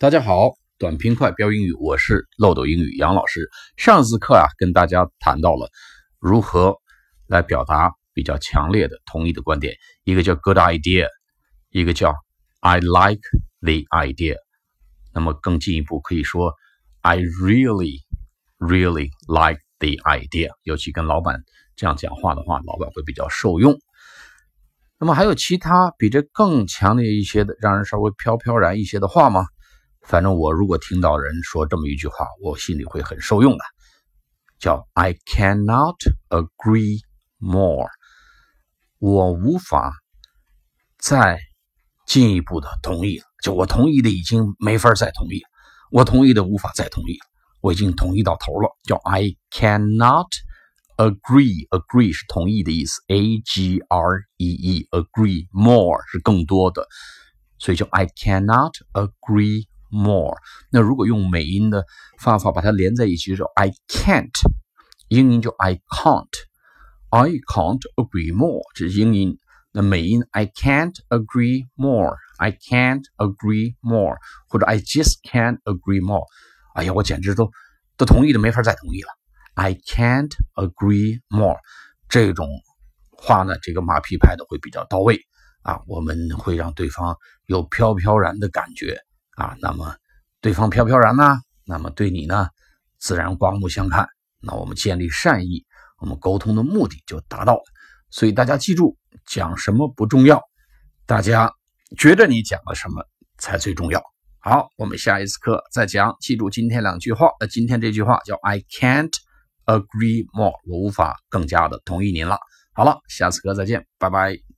大家好，短平快标英语，我是漏斗英语杨老师。上次课啊，跟大家谈到了如何来表达比较强烈的同意的观点，一个叫 good idea，一个叫 I like the idea。那么更进一步可以说 I really really like the idea。尤其跟老板这样讲话的话，老板会比较受用。那么还有其他比这更强烈一些的，让人稍微飘飘然一些的话吗？反正我如果听到人说这么一句话，我心里会很受用的，叫 "I cannot agree more"，我无法再进一步的同意了。就我同意的已经没法再同意了，我同意的无法再同意了，我已经同意到头了。叫 "I cannot agree"，agree 是同意的意思，A G R E E，agree more 是更多的，所以叫 "I cannot agree"。More，那如果用美音的方法把它连在一起，就 I can't，英音就 I can't，I can't agree more，这是英音。那美音 I can't agree more，I can't agree more，或者 I just can't agree more。哎呀，我简直都都同意的没法再同意了。I can't agree more，这种话呢，这个马屁拍的会比较到位啊，我们会让对方有飘飘然的感觉。啊，那么对方飘飘然呢？那么对你呢，自然刮目相看。那我们建立善意，我们沟通的目的就达到了。所以大家记住，讲什么不重要，大家觉得你讲了什么才最重要。好，我们下一次课再讲。记住今天两句话，呃，今天这句话叫 "I can't agree more"，我无法更加的同意您了。好了，下次课再见，拜拜。